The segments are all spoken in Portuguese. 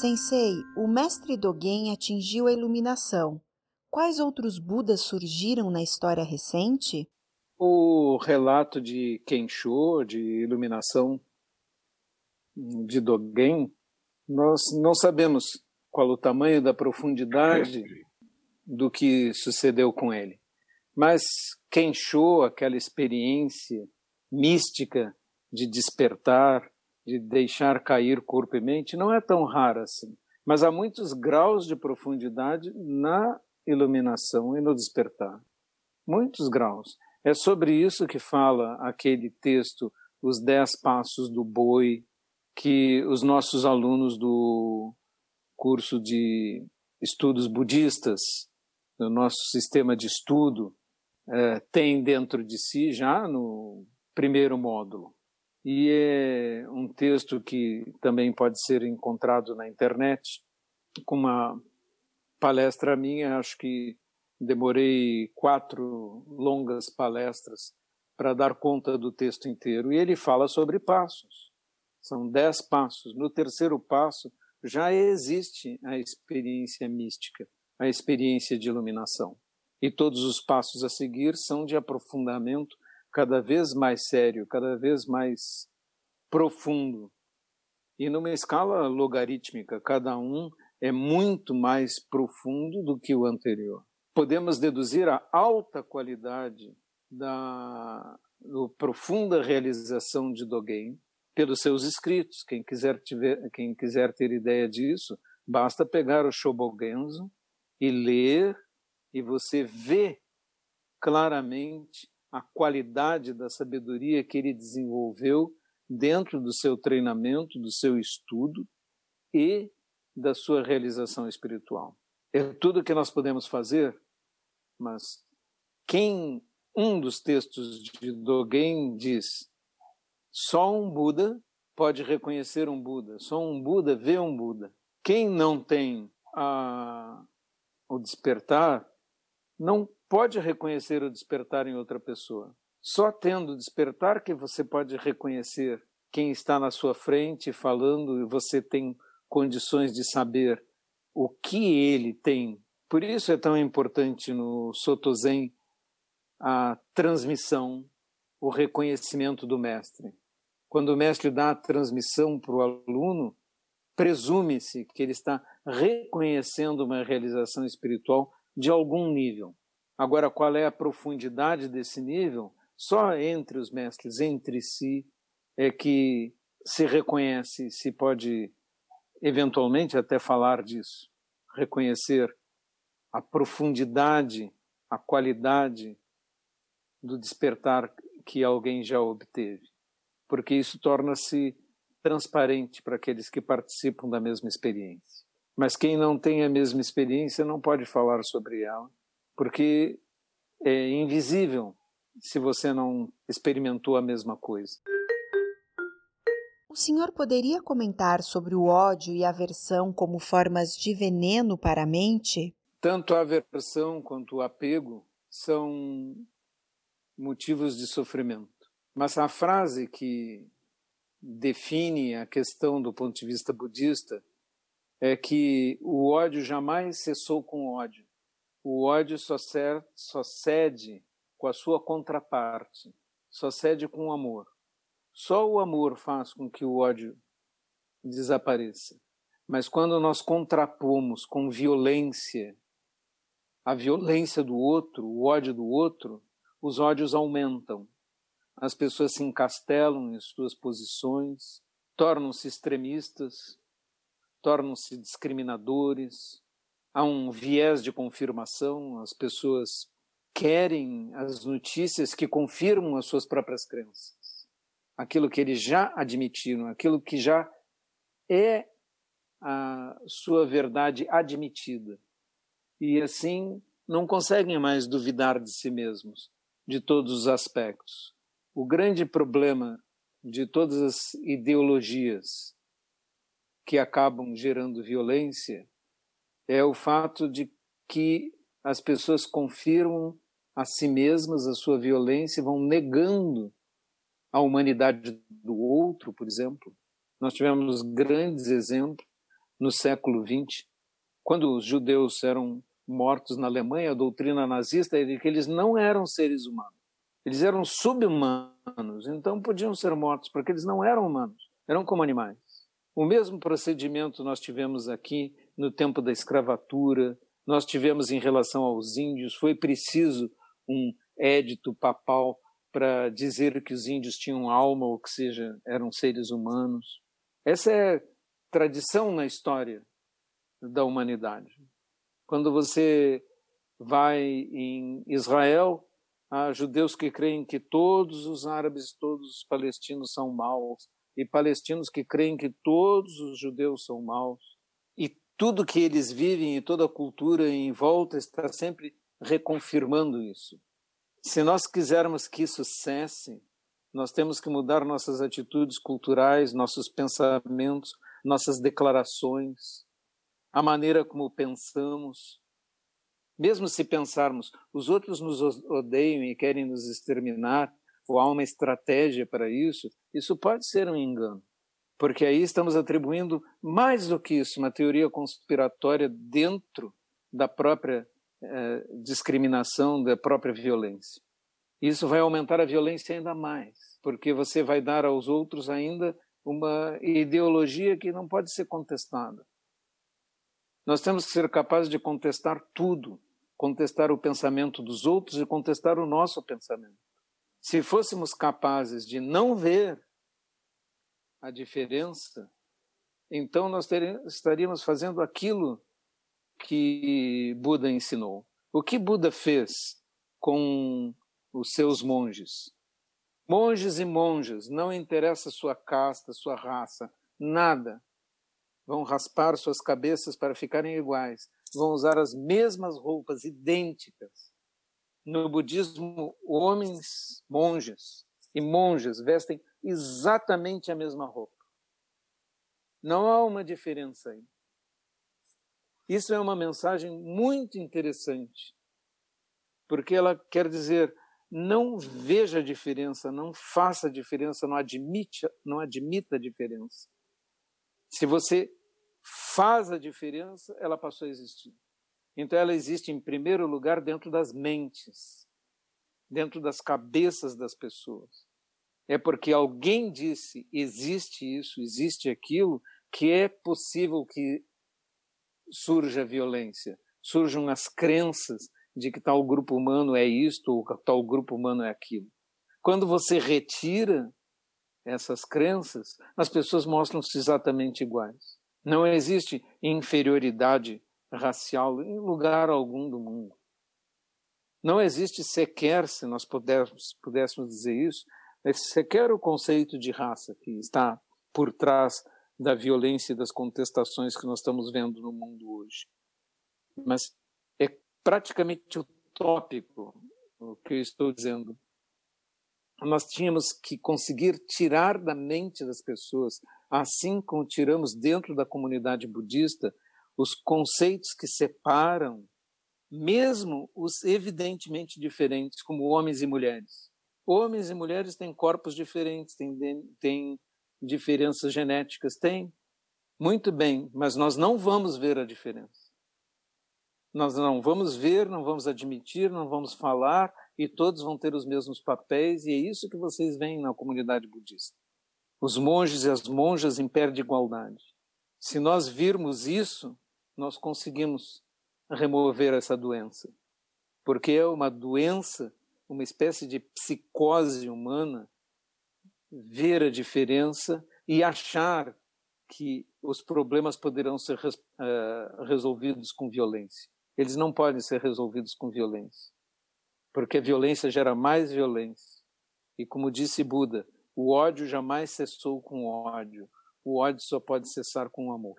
Sensei, o mestre Dogen atingiu a iluminação. Quais outros Budas surgiram na história recente? O relato de Kensho, de iluminação de Dogen, nós não sabemos qual o tamanho da profundidade do que sucedeu com ele. Mas Kensho, aquela experiência mística de despertar, de deixar cair corpo e mente, não é tão rara assim. Mas há muitos graus de profundidade na iluminação e no despertar. Muitos graus. É sobre isso que fala aquele texto, Os Dez Passos do Boi, que os nossos alunos do curso de estudos budistas, do nosso sistema de estudo, é, têm dentro de si já no primeiro módulo. E é um texto que também pode ser encontrado na internet, com uma palestra minha, acho que demorei quatro longas palestras para dar conta do texto inteiro. E ele fala sobre passos. São dez passos. No terceiro passo já existe a experiência mística, a experiência de iluminação. E todos os passos a seguir são de aprofundamento cada vez mais sério, cada vez mais profundo. E numa escala logarítmica, cada um é muito mais profundo do que o anterior. Podemos deduzir a alta qualidade da, da profunda realização de Dogen pelos seus escritos. Quem quiser, tiver, quem quiser ter ideia disso, basta pegar o Shobogenzo e ler, e você vê claramente a qualidade da sabedoria que ele desenvolveu dentro do seu treinamento, do seu estudo e da sua realização espiritual. É tudo que nós podemos fazer, mas quem um dos textos de Dogen diz: só um Buda pode reconhecer um Buda, só um Buda vê um Buda. Quem não tem a, o despertar não pode reconhecer o despertar em outra pessoa. Só tendo despertar que você pode reconhecer quem está na sua frente falando e você tem condições de saber o que ele tem. Por isso é tão importante no Soto Zen a transmissão, o reconhecimento do mestre. Quando o mestre dá a transmissão para o aluno, presume-se que ele está reconhecendo uma realização espiritual de algum nível. Agora, qual é a profundidade desse nível? Só entre os mestres, entre si, é que se reconhece, se pode eventualmente até falar disso, reconhecer a profundidade, a qualidade do despertar que alguém já obteve, porque isso torna-se transparente para aqueles que participam da mesma experiência. Mas quem não tem a mesma experiência não pode falar sobre ela, porque é invisível se você não experimentou a mesma coisa. O senhor poderia comentar sobre o ódio e a aversão como formas de veneno para a mente? Tanto a aversão quanto o apego são motivos de sofrimento. Mas a frase que define a questão do ponto de vista budista é que o ódio jamais cessou com ódio. O ódio só, ser, só cede com a sua contraparte, só cede com o amor. Só o amor faz com que o ódio desapareça. Mas quando nós contrapomos com violência a violência do outro, o ódio do outro, os ódios aumentam. As pessoas se encastelam em suas posições, tornam-se extremistas, tornam-se discriminadores, há um viés de confirmação, as pessoas querem as notícias que confirmam as suas próprias crenças aquilo que eles já admitiram, aquilo que já é a sua verdade admitida. E assim não conseguem mais duvidar de si mesmos, de todos os aspectos. O grande problema de todas as ideologias que acabam gerando violência é o fato de que as pessoas confirmam a si mesmas a sua violência vão negando a humanidade do outro, por exemplo. Nós tivemos grandes exemplos no século XX, quando os judeus eram mortos na Alemanha, a doutrina nazista era que eles não eram seres humanos. Eles eram subhumanos, então podiam ser mortos, porque eles não eram humanos, eram como animais. O mesmo procedimento nós tivemos aqui no tempo da escravatura, nós tivemos em relação aos índios, foi preciso um édito papal para dizer que os índios tinham alma, ou que seja, eram seres humanos. Essa é tradição na história da humanidade. Quando você vai em Israel, há judeus que creem que todos os árabes, todos os palestinos são maus, e palestinos que creem que todos os judeus são maus. E tudo que eles vivem e toda a cultura em volta está sempre reconfirmando isso. Se nós quisermos que isso cesse, nós temos que mudar nossas atitudes culturais, nossos pensamentos, nossas declarações, a maneira como pensamos. Mesmo se pensarmos, os outros nos odeiam e querem nos exterminar, ou há uma estratégia para isso, isso pode ser um engano. Porque aí estamos atribuindo mais do que isso, uma teoria conspiratória dentro da própria eh, discriminação, da própria violência. Isso vai aumentar a violência ainda mais, porque você vai dar aos outros ainda uma ideologia que não pode ser contestada. Nós temos que ser capazes de contestar tudo, contestar o pensamento dos outros e contestar o nosso pensamento. Se fôssemos capazes de não ver a diferença, então nós estaríamos fazendo aquilo que Buda ensinou. O que Buda fez com os seus monges? Monges e monjas, não interessa sua casta, sua raça, nada vão raspar suas cabeças para ficarem iguais, vão usar as mesmas roupas idênticas. No budismo, homens, monges e monjas vestem exatamente a mesma roupa. Não há uma diferença aí. Isso é uma mensagem muito interessante, porque ela quer dizer não veja a diferença, não faça a diferença, não admite, não admita a diferença. Se você faz a diferença, ela passou a existir. Então ela existe em primeiro lugar dentro das mentes, dentro das cabeças das pessoas. É porque alguém disse existe isso, existe aquilo, que é possível que surja violência, surjam as crenças de que tal grupo humano é isto ou tal grupo humano é aquilo. Quando você retira essas crenças, as pessoas mostram-se exatamente iguais. Não existe inferioridade racial em lugar algum do mundo. Não existe sequer, se nós pudéssemos, pudéssemos dizer isso, sequer o conceito de raça que está por trás da violência e das contestações que nós estamos vendo no mundo hoje. Mas é praticamente utópico o que eu estou dizendo nós tínhamos que conseguir tirar da mente das pessoas, assim como tiramos dentro da comunidade budista, os conceitos que separam, mesmo os evidentemente diferentes, como homens e mulheres. Homens e mulheres têm corpos diferentes, têm, têm diferenças genéticas, têm. Muito bem, mas nós não vamos ver a diferença. Nós não vamos ver, não vamos admitir, não vamos falar, e todos vão ter os mesmos papéis, e é isso que vocês veem na comunidade budista. Os monges e as monjas em pé de igualdade. Se nós virmos isso, nós conseguimos remover essa doença. Porque é uma doença, uma espécie de psicose humana, ver a diferença e achar que os problemas poderão ser uh, resolvidos com violência. Eles não podem ser resolvidos com violência porque a violência gera mais violência. E como disse Buda, o ódio jamais cessou com ódio. O ódio só pode cessar com amor.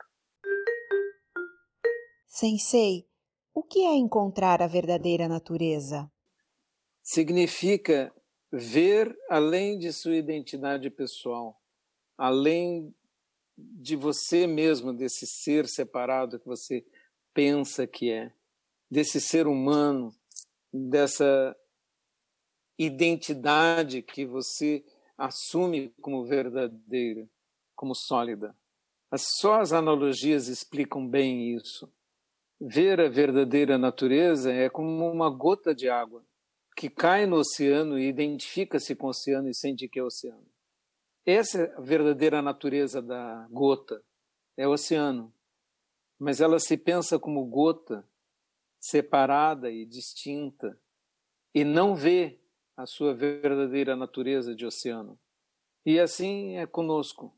Sensei, o que é encontrar a verdadeira natureza? Significa ver além de sua identidade pessoal, além de você mesmo, desse ser separado que você pensa que é, desse ser humano dessa identidade que você assume como verdadeira, como sólida. Só as analogias explicam bem isso. Ver a verdadeira natureza é como uma gota de água que cai no oceano e identifica-se com o oceano e sente que é oceano. Essa é a verdadeira natureza da gota, é o oceano. Mas ela se pensa como gota, separada e distinta, e não vê a sua verdadeira natureza de oceano. E assim é conosco.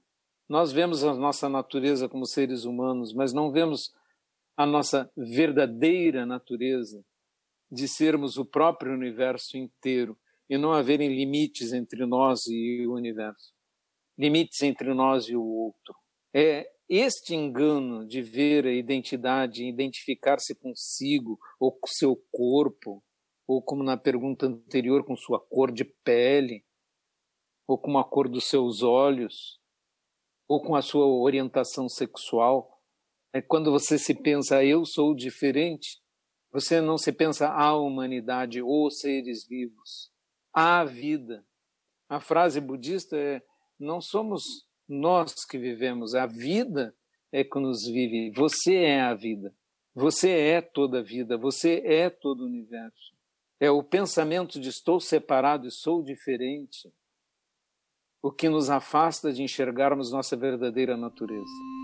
Nós vemos a nossa natureza como seres humanos, mas não vemos a nossa verdadeira natureza de sermos o próprio universo inteiro e não haverem limites entre nós e o universo, limites entre nós e o outro. É este engano de ver a identidade, identificar-se consigo ou com seu corpo, ou como na pergunta anterior, com sua cor de pele, ou com a cor dos seus olhos, ou com a sua orientação sexual. É quando você se pensa, eu sou diferente, você não se pensa a humanidade ou seres vivos, a vida. A frase budista é: não somos nós que vivemos, a vida é que nos vive. Você é a vida. Você é toda a vida, você é todo o universo. É o pensamento de estou separado e sou diferente o que nos afasta de enxergarmos nossa verdadeira natureza.